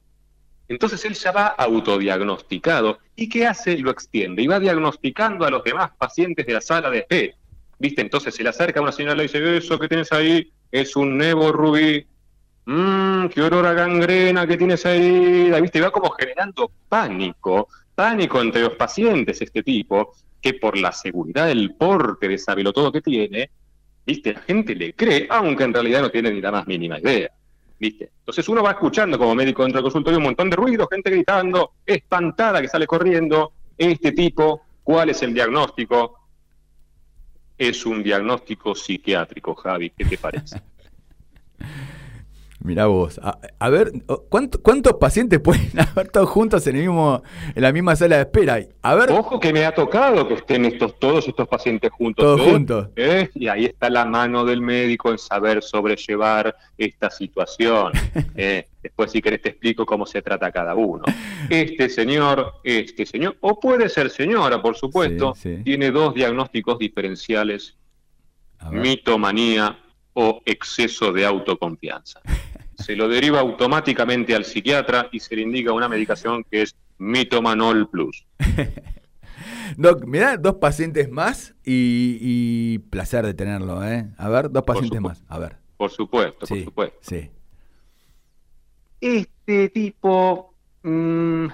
Entonces él ya va autodiagnosticado. ¿Y qué hace? Lo extiende y va diagnosticando a los demás pacientes de la sala de espera. ¿Viste? Entonces se le acerca a una señora y le dice, eso que tienes ahí es un nevo rubí. Mmm, qué olor gangrena que tienes ahí. ¿Viste? Y va como generando pánico, pánico entre los pacientes este tipo, que por la seguridad del porte de todo que tiene, ¿viste? La gente le cree, aunque en realidad no tiene ni la más mínima idea. ¿Viste? Entonces uno va escuchando como médico dentro del consultorio un montón de ruido, gente gritando, espantada que sale corriendo. Este tipo, ¿cuál es el diagnóstico? Es un diagnóstico psiquiátrico, Javi, ¿qué te parece? Mirá vos. A, a ver, ¿cuánto- ¿cuántos pacientes pueden haber todos juntos en, el mismo, en la misma sala de espera? A ver, Ojo que me ha tocado que estén estos, todos estos pacientes juntos. Todos ¿eh? juntos. ¿Eh? Y ahí está la mano del médico en saber sobrellevar esta situación. ¿eh? Después, si querés, te explico cómo se trata cada uno. Este señor, este señor, o puede ser señora, por supuesto, Sí, sí. tiene dos diagnósticos diferenciales: mitomanía o exceso de autoconfianza. Se lo deriva automáticamente al psiquiatra y se le indica una medicación que es Mitomanol Plus. Doc, me da dos pacientes más y, y placer de tenerlo, ¿eh? A ver, dos pacientes más. A ver. Por supuesto, por Sí, supuesto. sí. Este tipo mm,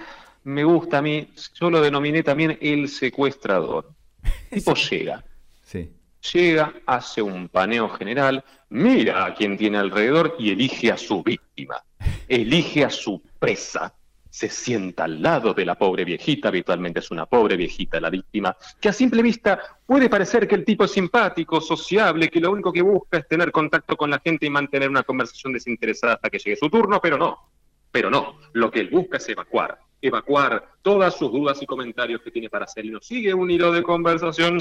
me gusta a mí, yo lo denominé también el secuestrador. El tipo llega. Llega, hace un paneo general, mira a quien tiene alrededor y elige a su víctima, elige a su presa. Se sienta al lado de la pobre viejita, habitualmente es una pobre viejita la víctima, que a simple vista puede parecer que el tipo es simpático, sociable, que lo único que busca es tener contacto con la gente y mantener una conversación desinteresada hasta que llegue su turno, pero no, pero no, lo que él busca es evacuar, evacuar todas sus dudas y comentarios que tiene para hacer. Y nos sigue un hilo de conversación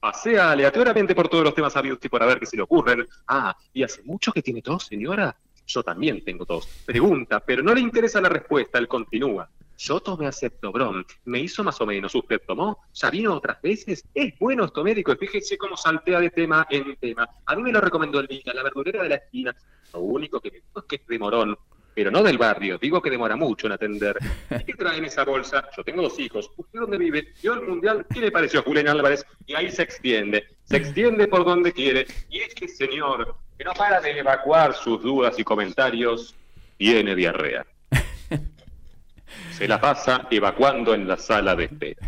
pasea aleatoriamente por todos los temas habidos y por haber que se le ocurren. Ah, ¿y hace mucho que tiene tos, señora? Yo también tengo tos. Pregunta, pero no le interesa la respuesta, él continúa. Yo tomé aceptobrom, me hizo más o menos, ¿usted tomó? ¿Ya vino otras veces? Es bueno esto médico, fíjese cómo saltea de tema en tema. A mí me lo recomendó el Vita, la verdurera de la esquina. Lo único que me dijo es que es de Morón, pero no del barrio, digo que demora mucho en atender. ¿Y qué trae en esa bolsa? Yo tengo dos hijos. ¿Usted dónde vive? Yo el mundial, ¿qué le pareció a Julián Álvarez? Y ahí se extiende, se extiende por donde quiere. Y este señor, que no para de evacuar sus dudas y comentarios, tiene diarrea. Se la pasa evacuando en la sala de espera.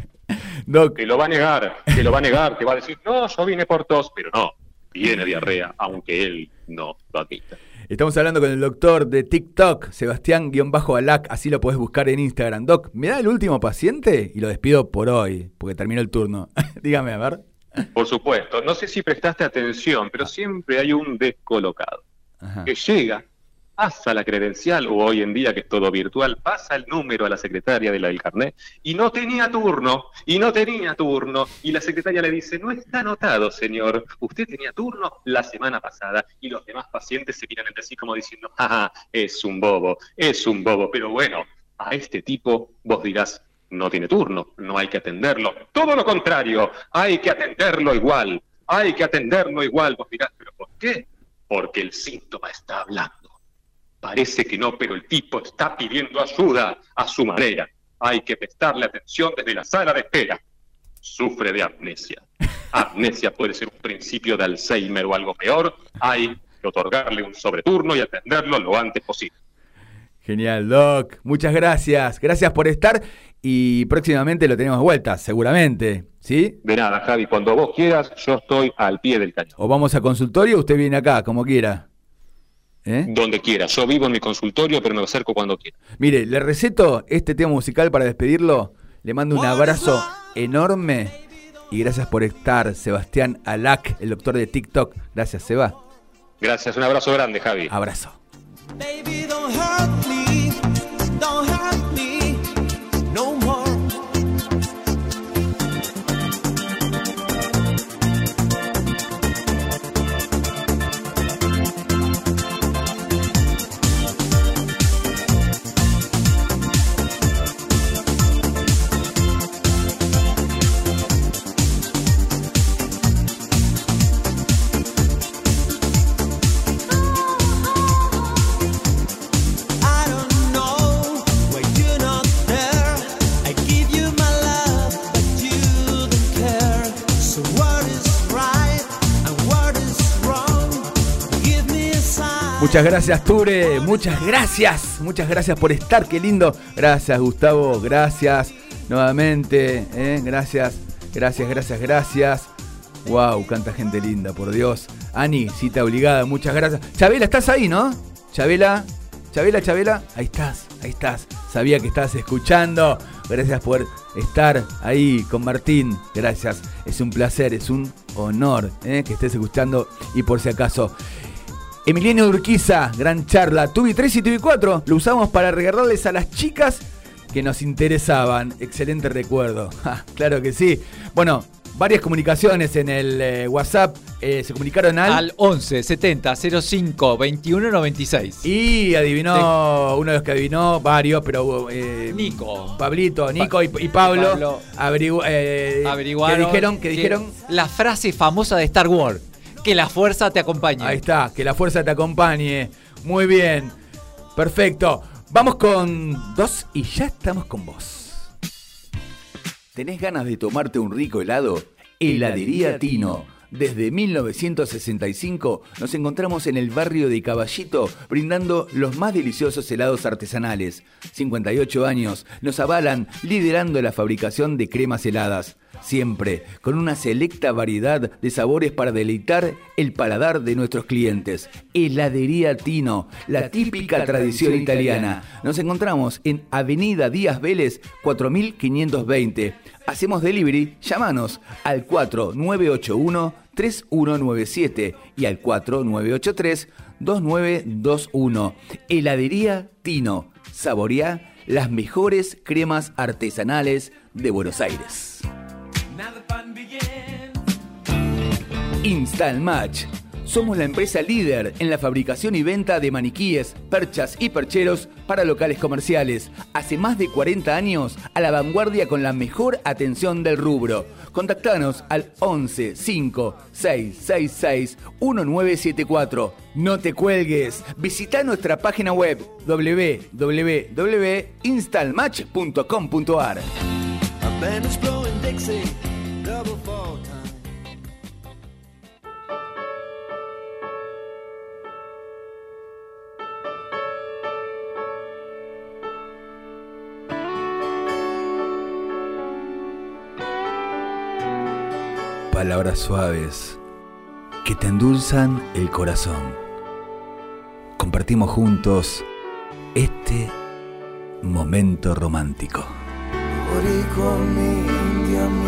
Doc, Que lo va a negar, que lo va a negar, que va a decir, no, yo vine por tos, pero no, tiene diarrea, aunque él no lo admita. estamos hablando con el doctor de TikTok, Sebastián-Alac, así lo podés buscar en Instagram. Doc, ¿me da el último paciente? Y lo despido por hoy, porque terminó el turno. Dígame, a ver. Por supuesto, no sé si prestaste atención, pero siempre hay un descolocado Ajá. que llega, pasa la credencial, o hoy en día que es todo virtual, pasa el número a la secretaria de la del carnet, y no tenía turno, y no tenía turno, y la secretaria le dice, no está anotado, señor, usted tenía turno la semana pasada, y los demás pacientes se miran entre sí como diciendo, ah, es un bobo, es un bobo, pero bueno, a este tipo vos dirás, no tiene turno, no hay que atenderlo, todo lo contrario, hay que atenderlo igual, hay que atenderlo igual, vos dirás, pero ¿por qué? Porque el síntoma está hablando. Parece que no, pero el tipo está pidiendo ayuda a su manera. Hay que prestarle atención desde la sala de espera. Sufre de amnesia. Amnesia puede ser un principio de Alzheimer o algo peor. Hay que otorgarle un sobreturno y atenderlo lo antes posible. Genial, Doc. Muchas gracias. Gracias por estar y próximamente lo tenemos de vuelta, seguramente. ¿Sí? De nada, Javi, cuando vos quieras, yo estoy al pie del cañón. O vamos a consultorio, usted viene acá, como quiera. ¿Eh? Donde quiera. Yo vivo en mi consultorio, pero me acerco cuando quiera. Mire, le receto este tema musical para despedirlo. Le mando un abrazo enorme y gracias por estar, Sebastián Alac, el doctor de TikTok. Gracias, Seba. Gracias, un abrazo grande, Javi. Abrazo. Baby, don't hurt me, don't hurt Muchas gracias, Ture. Muchas gracias. Muchas gracias por estar. Qué lindo. Gracias, Gustavo. Gracias nuevamente. ¿eh? Gracias, gracias, gracias, gracias. Wow, canta gente linda, por Dios. Ani, cita obligada. Muchas gracias. Chabela, estás ahí, ¿no? Chabela, Chabela, Chabela. Ahí estás, ahí estás. Sabía que estás escuchando. Gracias por estar ahí con Martín. Gracias. Es un placer, es un honor ¿eh? que estés escuchando. Y por si acaso, Emiliano Urquiza, gran charla. Tubi 3 y Tubi 4 lo usamos para regalarles a las chicas que nos interesaban. Excelente recuerdo. Ja, claro que sí. Bueno, varias comunicaciones en el eh, WhatsApp. eh, se comunicaron al. Al 11 70 05 21 96. y adivinó, uno de los que adivinó, varios, pero. eh, Nico. Pablito, Nico y, y Pablo. Pablo. averigu- Averiguaron. Que dijeron, que dijeron. La frase famosa de Star Wars. Que la fuerza te acompañe. Ahí está, que la fuerza te acompañe. Muy bien. Perfecto. Vamos con dos y ya estamos con vos. ¿Tenés ganas de tomarte un rico helado? Heladería Tino. Desde 1965 nos encontramos en el barrio de Caballito brindando los más deliciosos helados artesanales. 58 años nos avalan liderando la fabricación de cremas heladas. Siempre con una selecta variedad de sabores para deleitar el paladar de nuestros clientes. Heladería Tino, la típica tradición italiana. Nos encontramos en Avenida Díaz Vélez 4520. Hacemos delivery, llámanos al 4981-3197 y al 4983-2921. Heladería Tino. Saborea las mejores cremas artesanales de Buenos Aires. Install Match. Somos la empresa líder en la fabricación y venta de maniquíes, perchas y percheros para locales comerciales. Hace más de 40 años a la vanguardia con la mejor atención del rubro. Contactanos al 11 5 666 1974. No te cuelgues. Visita nuestra página web www.installmatch.com.ar. Double fall time. Palabras suaves que te endulzan el corazón. Compartimos juntos este momento romántico. Boricua, mi India, mi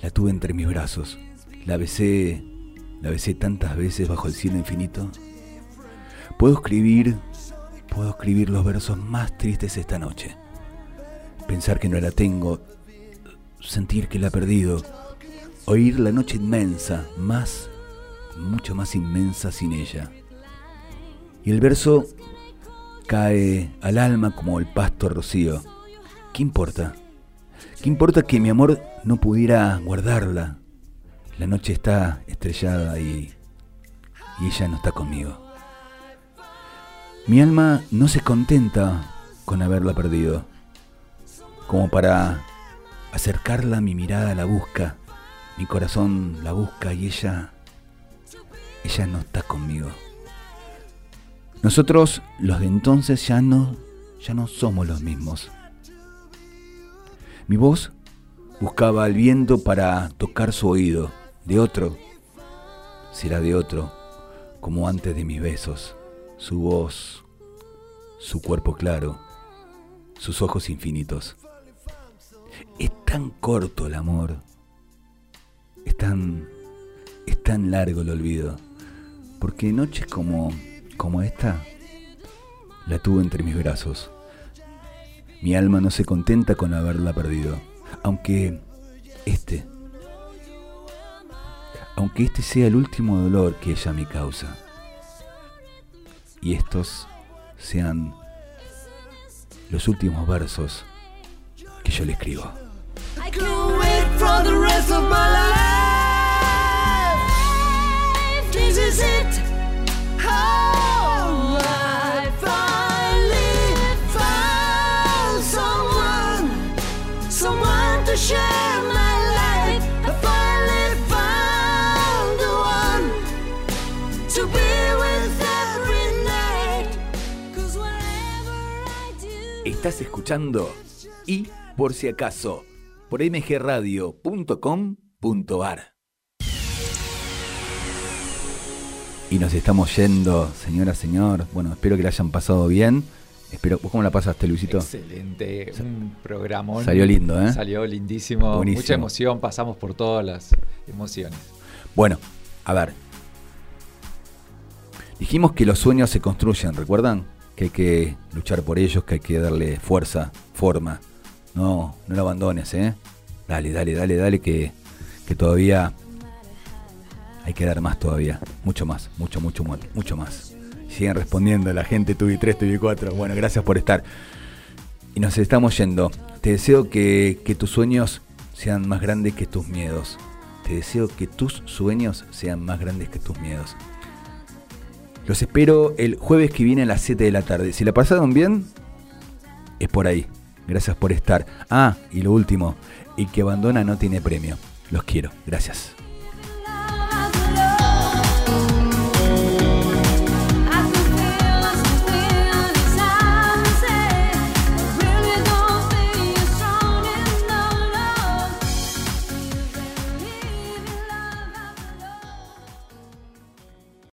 la tuve entre mis brazos. La besé, la besé tantas veces bajo el cielo infinito. Puedo escribir, puedo escribir los versos más tristes esta noche. Pensar que no la tengo, sentir que la he perdido, oír la noche inmensa, más, mucho más inmensa sin ella. Y el verso cae al alma como el pasto rocío. ¿Qué importa? ¿Qué importa que mi amor no pudiera guardarla? La noche está estrellada y, y ella no está conmigo. Mi alma no se contenta con haberla perdido. Como para acercarla, mi mirada la busca, mi corazón la busca y ella, ella no está conmigo. Nosotros, los de entonces, ya no, ya no somos los mismos. Mi voz buscaba al viento para tocar su oído, de otro, será de otro, como antes de mis besos, su voz, su cuerpo claro, sus ojos infinitos. Es tan corto el amor, es tan, es tan largo el olvido, porque noches como, como esta, la tuve entre mis brazos. Mi alma no se contenta con haberla perdido, aunque este, aunque este sea el último dolor que ella me causa, y estos sean los últimos versos que yo le escribo. Estás escuchando y por si acaso por mgradio.com.ar. Y nos estamos yendo, señora, señor. Bueno, espero que la hayan pasado bien. Espero, ¿vos cómo la pasaste, Luisito? Excelente, un programón. Salió lindo, ¿eh? Salió lindísimo, Buenísimo. mucha emoción, pasamos por todas las emociones. Bueno, a ver. Dijimos que los sueños se construyen, ¿recuerdan? Que hay que luchar por ellos, que hay que darle fuerza, forma. No, no lo abandones, ¿eh? Dale, dale, dale, dale, que, que todavía hay que dar más todavía. Mucho más, mucho, mucho, mu- mucho más. Siguen respondiendo la gente, tuve 3, tuve 4. Bueno, gracias por estar. Y nos estamos yendo. Te deseo que, que tus sueños sean más grandes que tus miedos. Te deseo que tus sueños sean más grandes que tus miedos. Los espero el jueves que viene a las 7 de la tarde. Si la pasaron bien, es por ahí. Gracias por estar. Ah, y lo último, el que abandona no tiene premio. Los quiero. Gracias.